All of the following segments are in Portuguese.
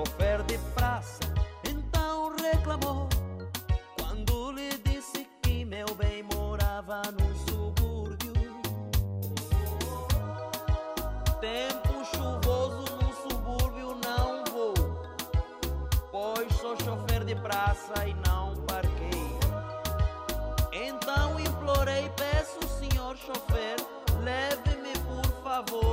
Chofer de praça então reclamou quando lhe disse que meu bem morava no subúrbio. Tempo chuvoso no subúrbio não vou, pois sou chofer de praça e não parquei. Então implorei, peço, senhor chofer, leve-me por favor.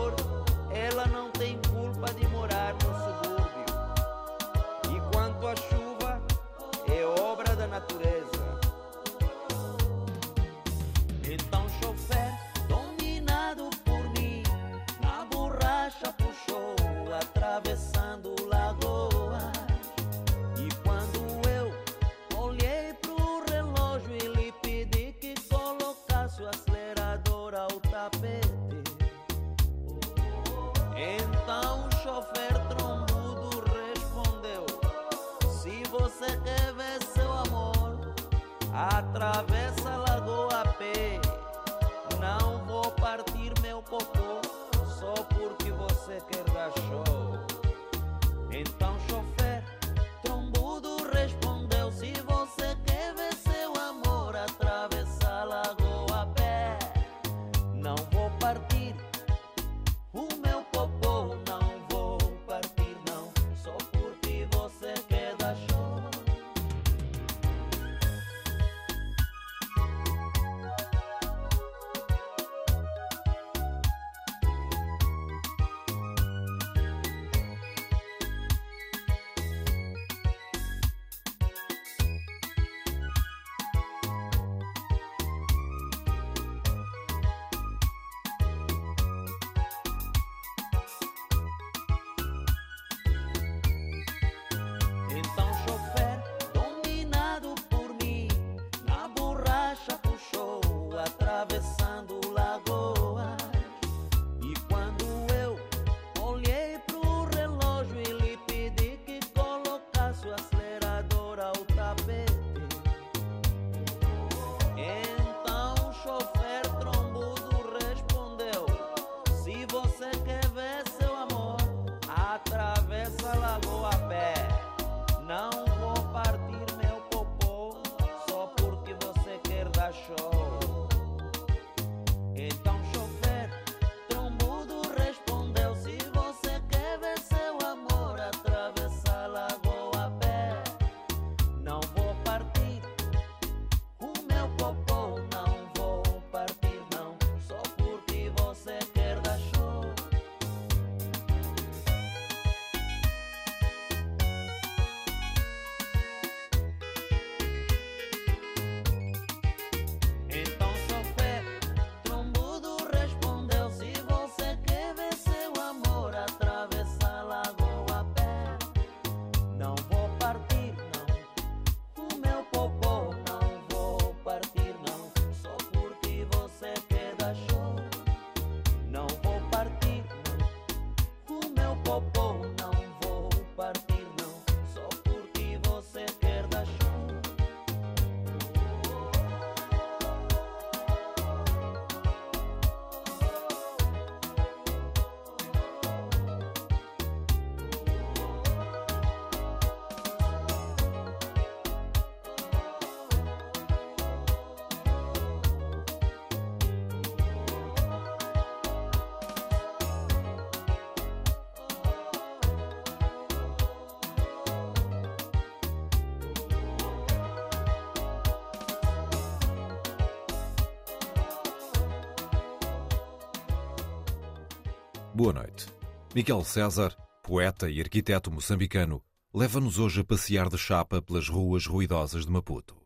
Boa noite. Miguel César, poeta e arquiteto moçambicano, leva-nos hoje a passear de chapa pelas ruas ruidosas de Maputo.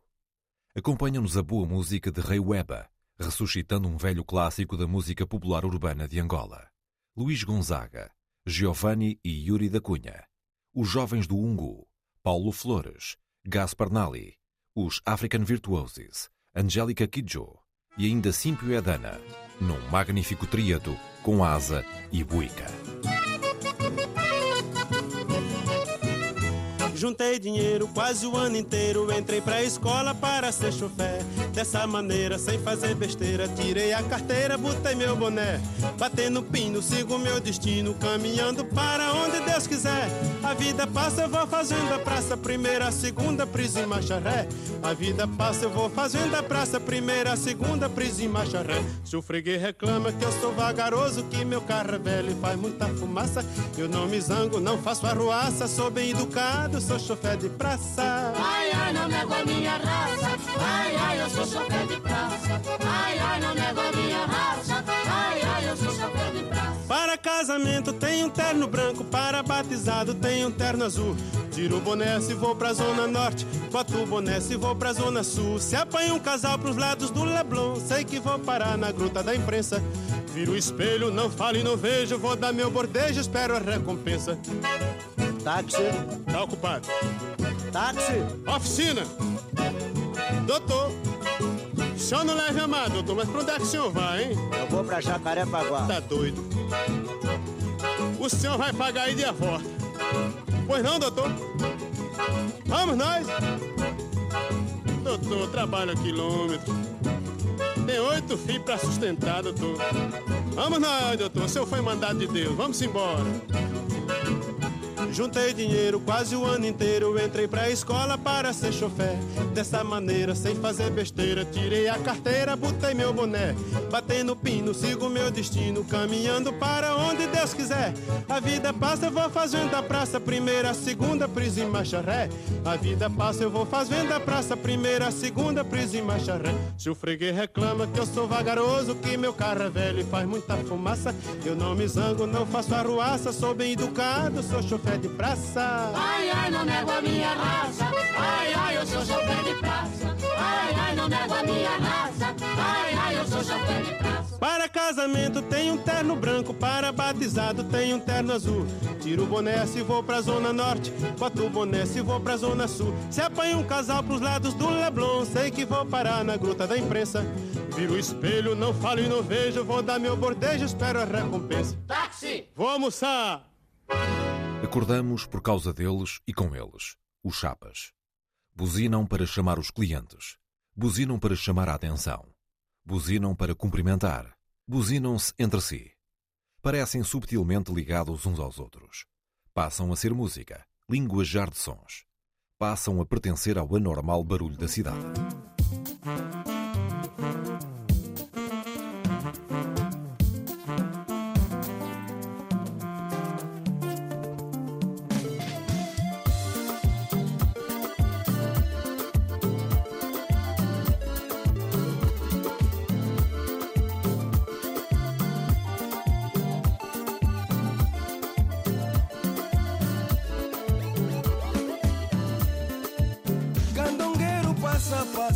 Acompanha-nos a boa música de Rei Weba, ressuscitando um velho clássico da música popular urbana de Angola. Luís Gonzaga, Giovanni e Yuri da Cunha. Os Jovens do Ungu, Paulo Flores, Gaspar Nali, os African Virtuoses, Angélica Kidjo e ainda Simpio Edana, num magnífico tríado com Asa e Buica. Juntei dinheiro quase o ano inteiro, entrei pra escola para ser chofer. Dessa maneira, sem fazer besteira, tirei a carteira, botei meu boné. Batendo pino, sigo meu destino, caminhando para onde Deus quiser. A vida passa, eu vou fazendo a praça, primeira, segunda, prisa e marcha ré. A vida passa, eu vou fazendo a praça, primeira, segunda, prisa e marcha ré. Se o freguês reclama que eu sou vagaroso, que meu carro é velho e faz muita fumaça, eu não me zango, não faço arruaça, sou bem educado, sou chofer de praça. Ai, ai, não nego a minha raça. Ai, ai, eu sou chofer de praça. Ai, ai, não nego a minha raça. Ai, ai, eu sou chofer de praça. Para casamento tem um terno branco, para batizado tem um terno azul. Tiro o boné se vou pra zona norte, boto o boné se vou pra zona sul. Se apanha um casal pros lados do Leblon, sei que vou parar na gruta da imprensa. Viro o espelho, não falo e não vejo, vou dar meu bordejo, espero a recompensa. Táxi, Tá ocupado. táxi. Oficina. Doutor, o senhor não leva amado, doutor, mas pra onde é que o senhor vai, hein? Eu vou pra Jacarepaguá. Tá doido. O senhor vai pagar aí de a volta. Pois não, doutor? Vamos nós. Doutor, trabalho quilômetro. Tem oito filhos pra sustentar, doutor. Vamos nós, doutor. O senhor foi mandado de Deus. Vamos embora. Juntei dinheiro quase o ano inteiro, entrei pra escola para ser chofer. Dessa maneira, sem fazer besteira, tirei a carteira, botei meu boné. Batendo pino, sigo meu destino, caminhando para onde Deus quiser. A vida passa, eu vou fazendo a praça, primeira, segunda, prisa e marcha ré. A vida passa, eu vou fazendo a praça, primeira, segunda, prisa e marcha ré. Se o freguês reclama que eu sou vagaroso, que meu carro é velho e faz muita fumaça, eu não me zango, não faço arruaça, sou bem educado, sou chofer de praça. Ai, ai, não nego a minha raça. Ai, ai, eu sou chofer de praça. Ai, ai, não nego a minha raça. Ai, ai, eu sou chofer de praça. Para casamento tem um terno branco, para batizado tem um terno azul. Tiro o boné se vou pra zona norte, boto o boné se vou pra zona sul. Se apanha um casal pros lados do Leblon, sei que vou parar na gruta da imprensa. Viro o espelho, não falo e não vejo, vou dar meu bordejo, espero a recompensa. Táxi! Vou almoçar! Acordamos por causa deles e com eles, os chapas. Buzinam para chamar os clientes. Buzinam para chamar a atenção. Buzinam para cumprimentar. Buzinam-se entre si. Parecem subtilmente ligados uns aos outros. Passam a ser música, linguajar de sons. Passam a pertencer ao anormal barulho da cidade.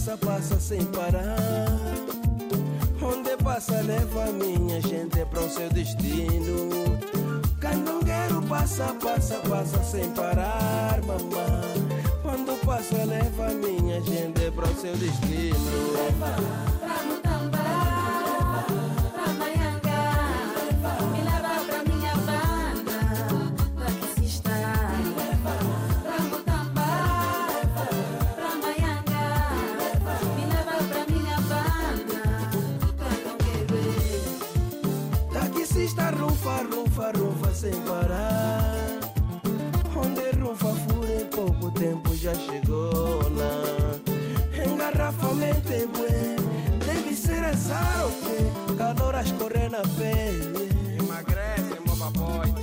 Passa, passa, sem parar. Onde passa, leva minha gente para o seu destino. Candongueiro passa, passa, passa sem parar, mamãe. Quando passa, leva minha gente para o seu destino. Pra sem parar. Onde rufa fura em pouco tempo já chegou lá. Engarrafamento bué, deve ser azar o quê? Calor a escorrer na pele. Emagrece, mova boy.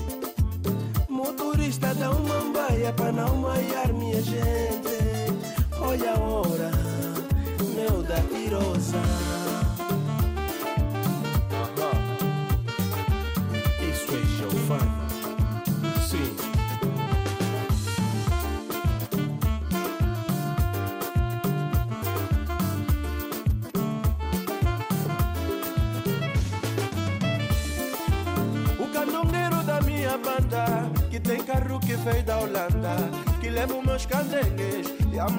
Motorista dá uma baia pra não maiar minha gente. Olha a hora, meu da pirosa.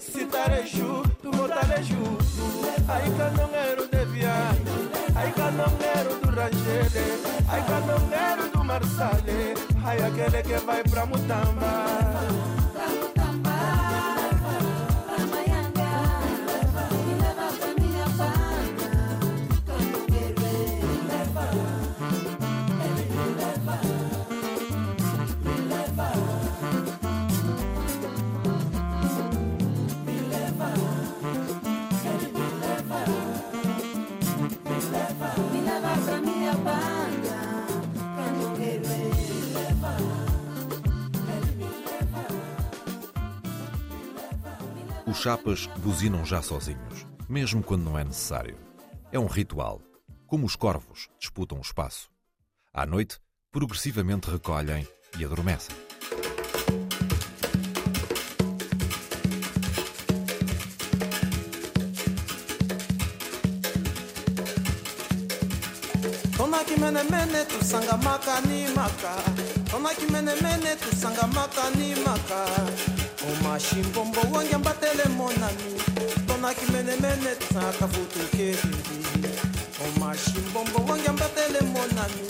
se tareju, tu voltaleju. Aí canongueiro de Viana, aí canongueiro do Rangele, aí canongueiro do Marsale, aí aquele que vai pra Mutamba. Chapas buzinam já sozinhos, mesmo quando não é necessário. É um ritual, como os corvos disputam o espaço. À noite, progressivamente recolhem e adormecem. Tona ki mene mene tu sanga maka maka Tona ki mene mene tu sanga maka maka omashimbombo wongi ambatele monami mpona kimenemene taka futukebili omashimbombo wongi ambatele monami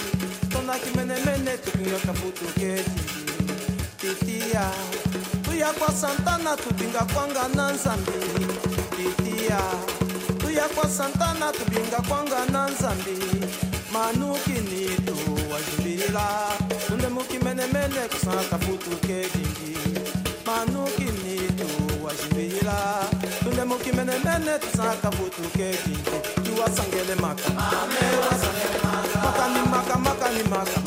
mpona kimenemene tukinyoka futukebili titiya tuya kwa santana tubinga kwanga na nzambi. Titiya tuya kwa santana tubinga kwanga na nzambi. Manukini tuwajubilila tunde mukimenemene kusana kafutuke Mbele tusaka butuke kintu Tuwasangele maka Mame wasangele maka Maka ni maka maka ni maka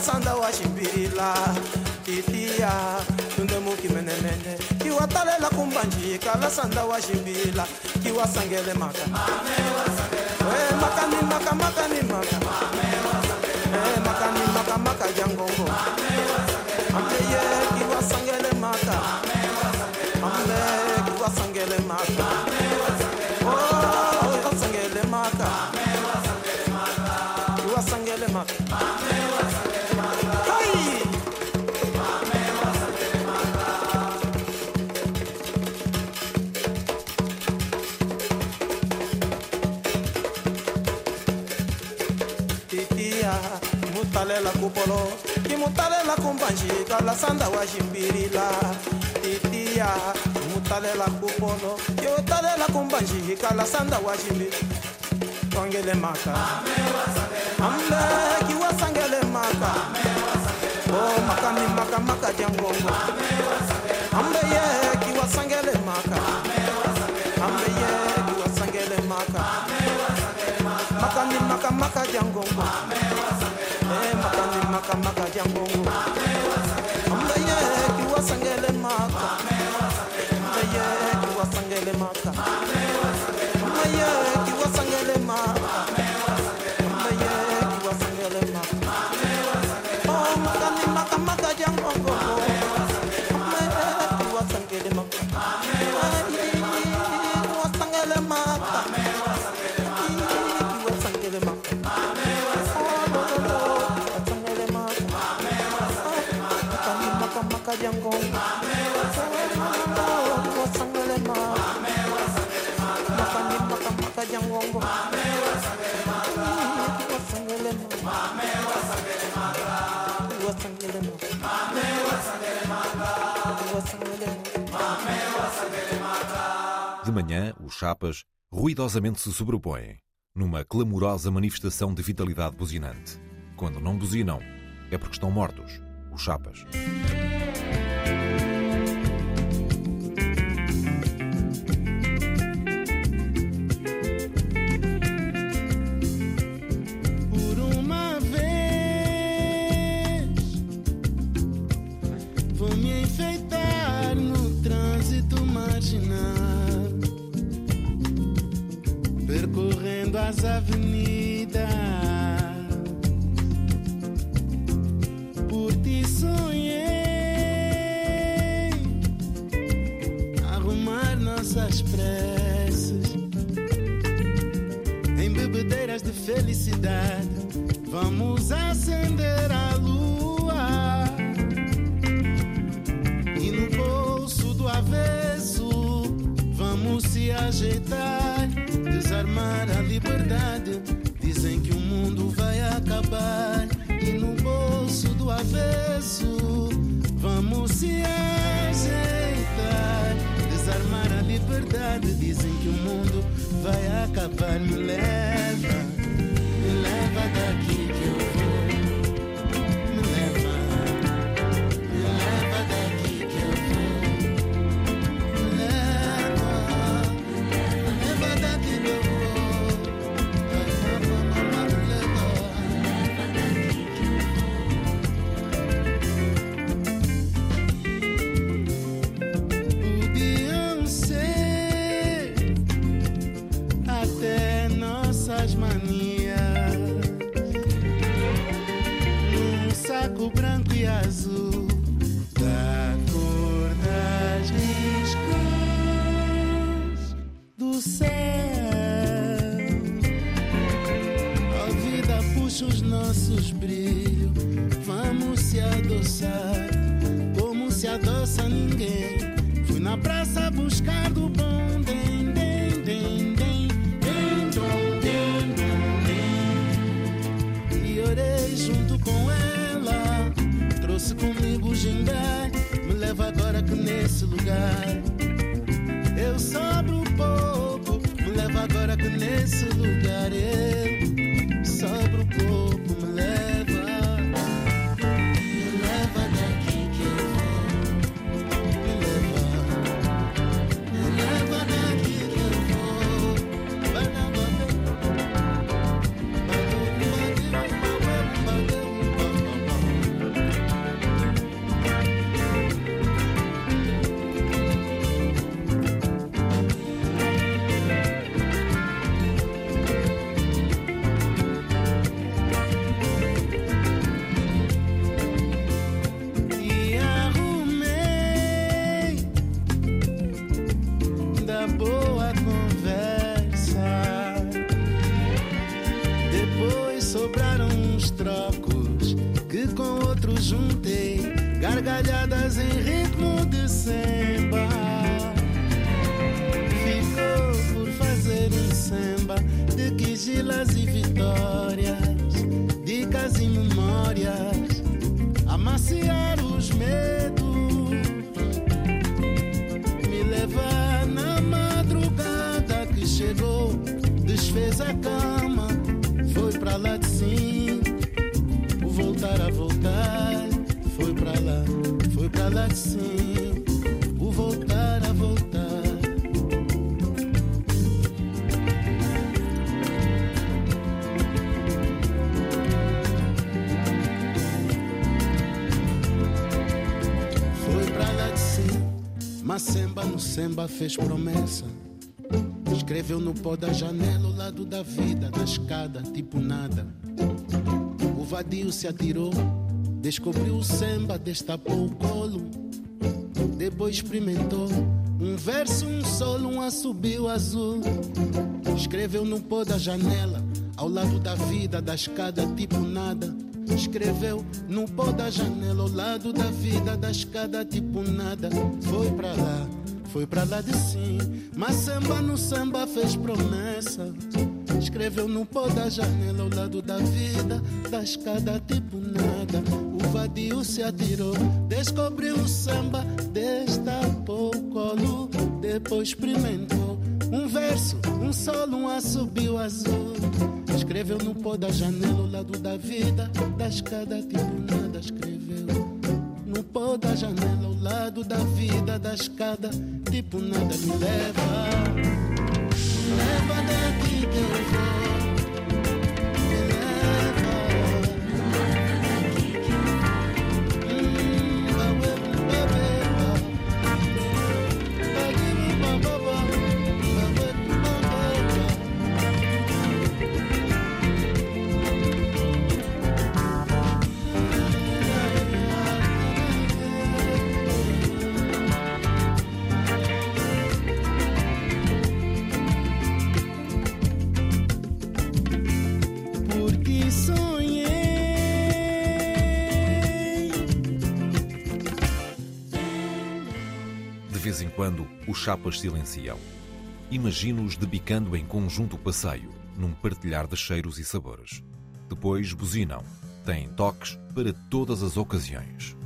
sanda wa kitia titiya tundemuki menemene kiwatalela kumbanjika la sanda wa ximbila kiwasangele maka. Makani maka maka. Makani maka maka jangongo. Mame, kolo i mu talela kunbanjida la sanda wa jimbirila titiya i mu talela kukɔlɔ i o talela la sanda wa jimbi kongele maka. An bɛ kiwa sangele maka. O maka mi maka maka jangongo an ye yɛ kiwa sangele maka. An ye yɛ kiwa sangele maka. Maka mi maka maka jangongo. Amen. makamaka ya mbongo. manhã, os chapas ruidosamente se sobrepõem, numa clamorosa manifestação de vitalidade buzinante. Quando não buzinam, é porque estão mortos, os chapas. Samba fez promessa. Escreveu no pó da janela ao lado da vida, na escada, tipo nada. O vadio se atirou, descobriu o samba, destapou o colo. Depois experimentou um verso, um solo, um assobio azul. Escreveu no pó da janela, ao lado da vida, da escada, tipo nada. Escreveu no pó da janela, ao lado da vida, da escada, tipo nada. Foi pra lá, foi pra lá de sim. Mas samba no samba fez promessa. Escreveu no pó da janela, ao lado da vida, da escada, tipo nada. O vadio se atirou, descobriu o samba, destapou o colo, depois experimentou. Um verso, um solo, um assobio azul. Escreveu no pó da janela, ao lado da vida, da escada, tipo nada. Escreveu pó da janela, ao lado da vida, da escada, tipo nada. Me leva, me leva daqui que eu vou. Vez em quando, os chapas silenciam. Imagino-os debicando em conjunto passeio, num partilhar de cheiros e sabores. Depois buzinam. Têm toques para todas as ocasiões.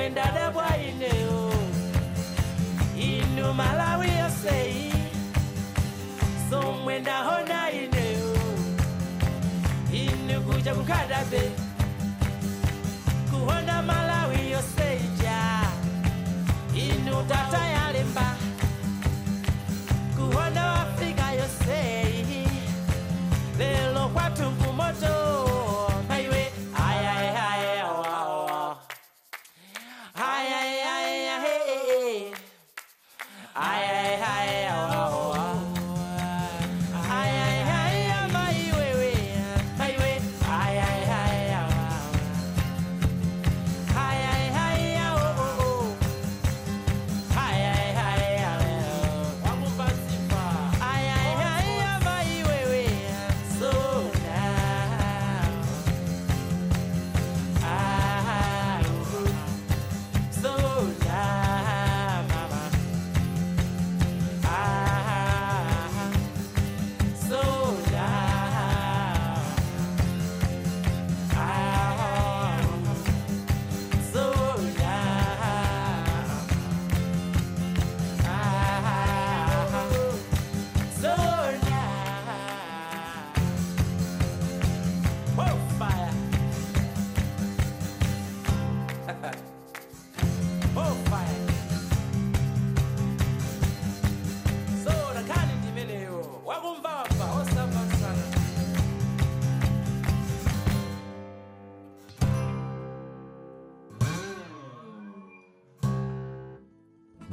mwenda da bwaine o. Inu malawi yosei so wenda hona ine o. Inu kuja kukadabe. Kuhona malawi yosei ja. Inu tata yalimba kuhona afrika yosei lelo kwatu kumoto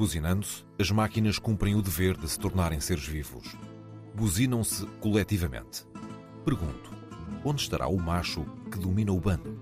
Buzinando-se, as máquinas cumprem o dever de se tornarem seres vivos. Buzinam-se coletivamente. Pergunto: onde estará o macho que domina o bando?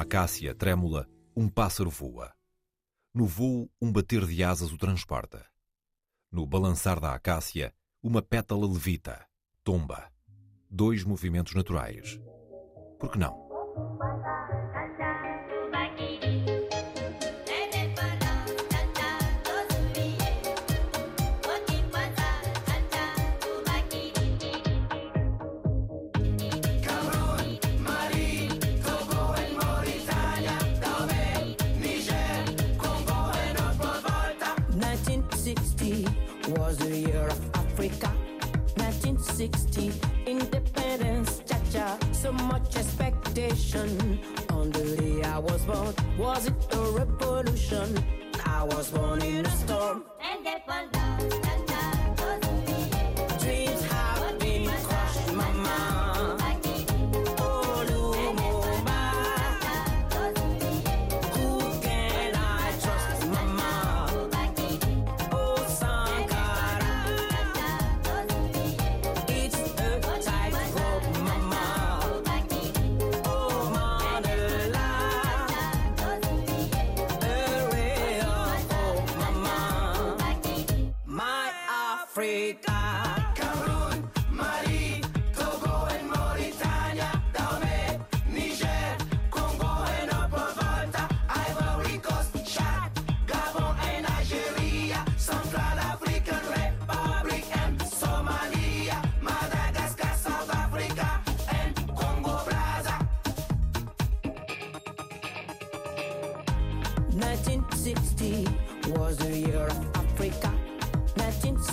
Uma acácia trêmula, um pássaro voa. No voo, um bater de asas o transporta. No balançar da acácia, uma pétala levita, tomba. Dois movimentos naturais. Por que não? On the day I was born. Was it a revolution? I was born in a storm. Dreams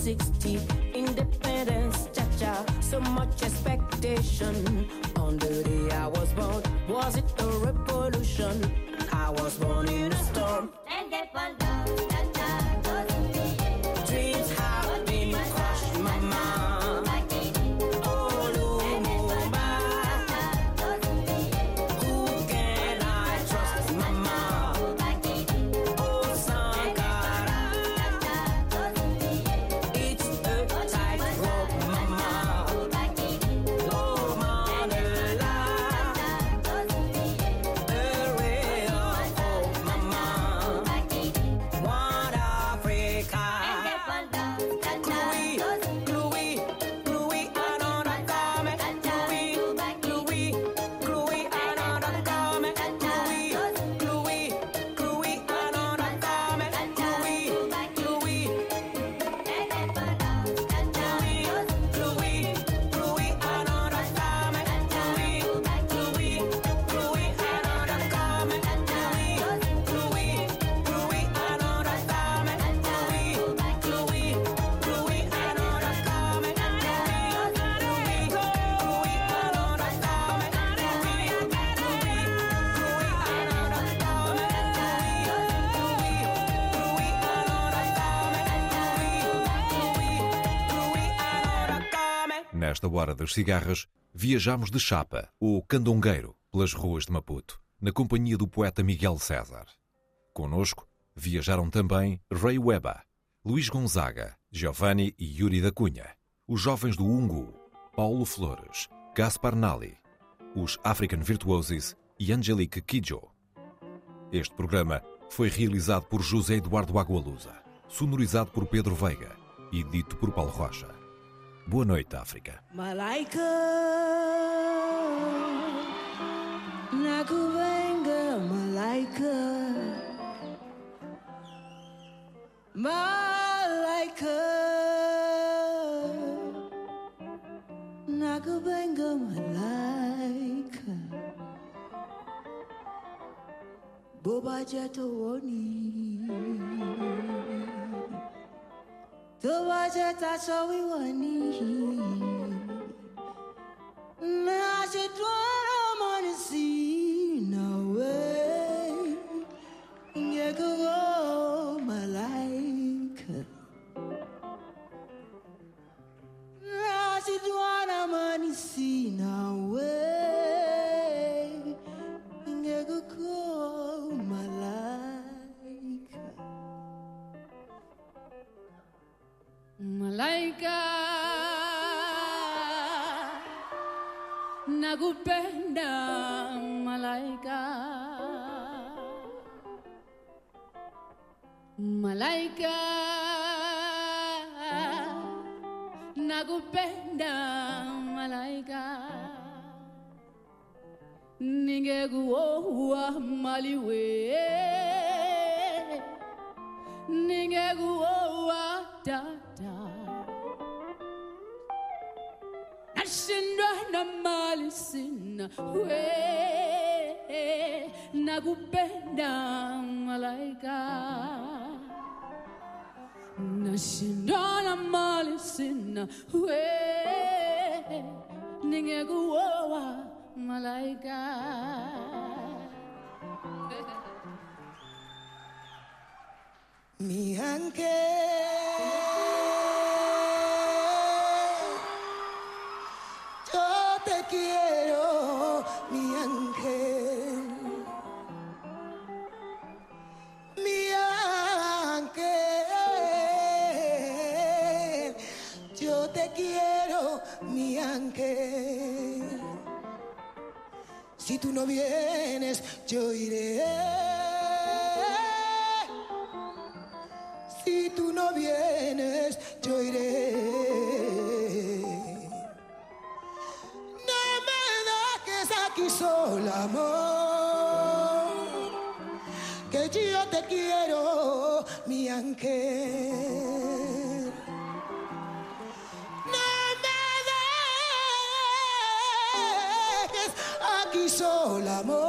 60 Nesta hora das cigarras, viajamos de chapa, o candongueiro, pelas ruas de Maputo, na companhia do poeta Miguel César. Conosco viajaram também Ray Weba, Luís Gonzaga, Giovanni e Yuri da Cunha, os jovens do Ungu, Paulo Flores, Gaspar Nali, os African Virtuosis e Angelique Kidjo. Este programa foi realizado por José Eduardo Agualusa, sonorizado por Pedro Veiga e dito por Paulo Rocha. Boa noite, África. Malaika Nakubenga Malaika. Malaika Nakubenga Malaika. Boba Jatowoni tó bá jẹ́ taṣọ wíwọ̀ nìyí. Mẹ́ àṣetún ọ̀rọ̀. Nakupenda malaika. Ningekuoa maliwe. Ningekuoa dada nashindwa na mali sina. We nakupenda malaika 난 신나나 멀리시나 왜 네게 구워와 말라이가 미안해 Si tú no vienes, yo iré. Si tú no vienes, yo iré. No me dejes aquí sola, amor. Que yo te quiero, mi ángel. hizo el amor.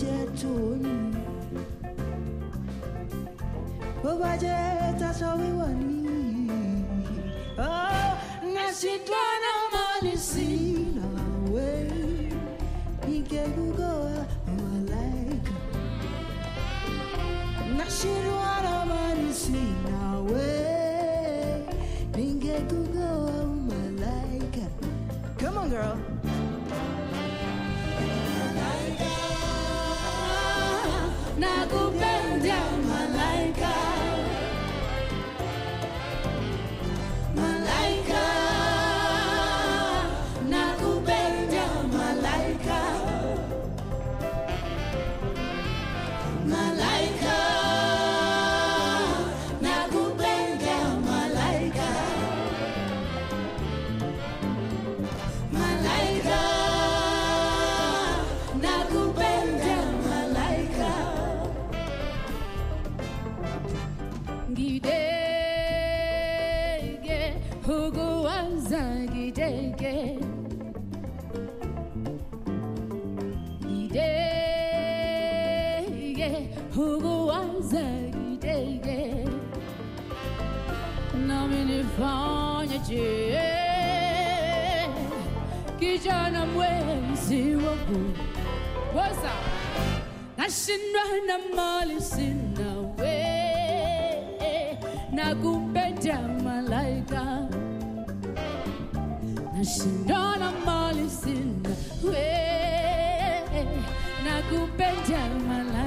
jẹ́ tòóyìn bó bá jẹ́ taṣọ wíwọ̀ nìyí. Nasi dwana mali sina we Inge gugoa Come on girl. Nakupenda malaika nifanyeje Kijana mwezi wangu. Up? nashindwa na mali sina we. Nakupenda malaika. Nashindwa na mali sina we. Nakupenda malaika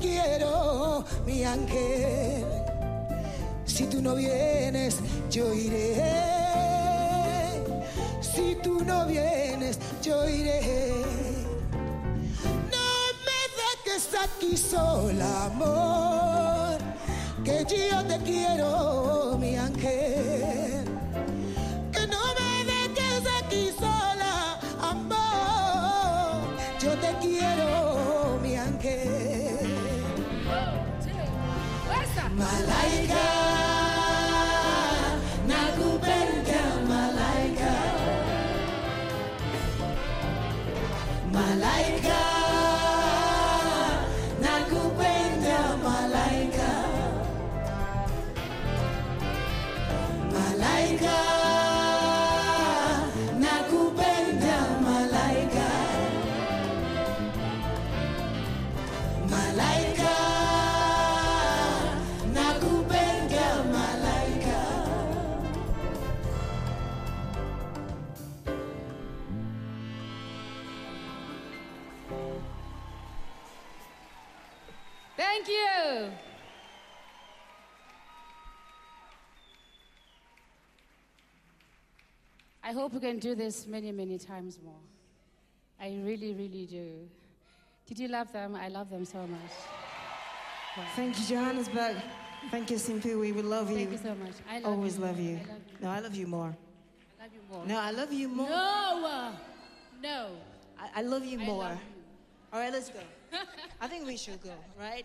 quiero, mi ángel. Si tú no vienes, yo iré. Si tú no vienes, yo iré. No me dejes aquí sola, amor, que yo te quiero, mi ángel. Malaika, nakupenda hope we can do this many, many times more. I really, really do. Did you love them? I love them so much. Wow. Thank you, Johannesburg. Thank you, Simpi. We love you. Thank you so much. I love Always you. love you. I love you. No, I love you more. I love you more. No, I love you more. No, no. I, I love you more. love All right, let's go. I think we should go, right?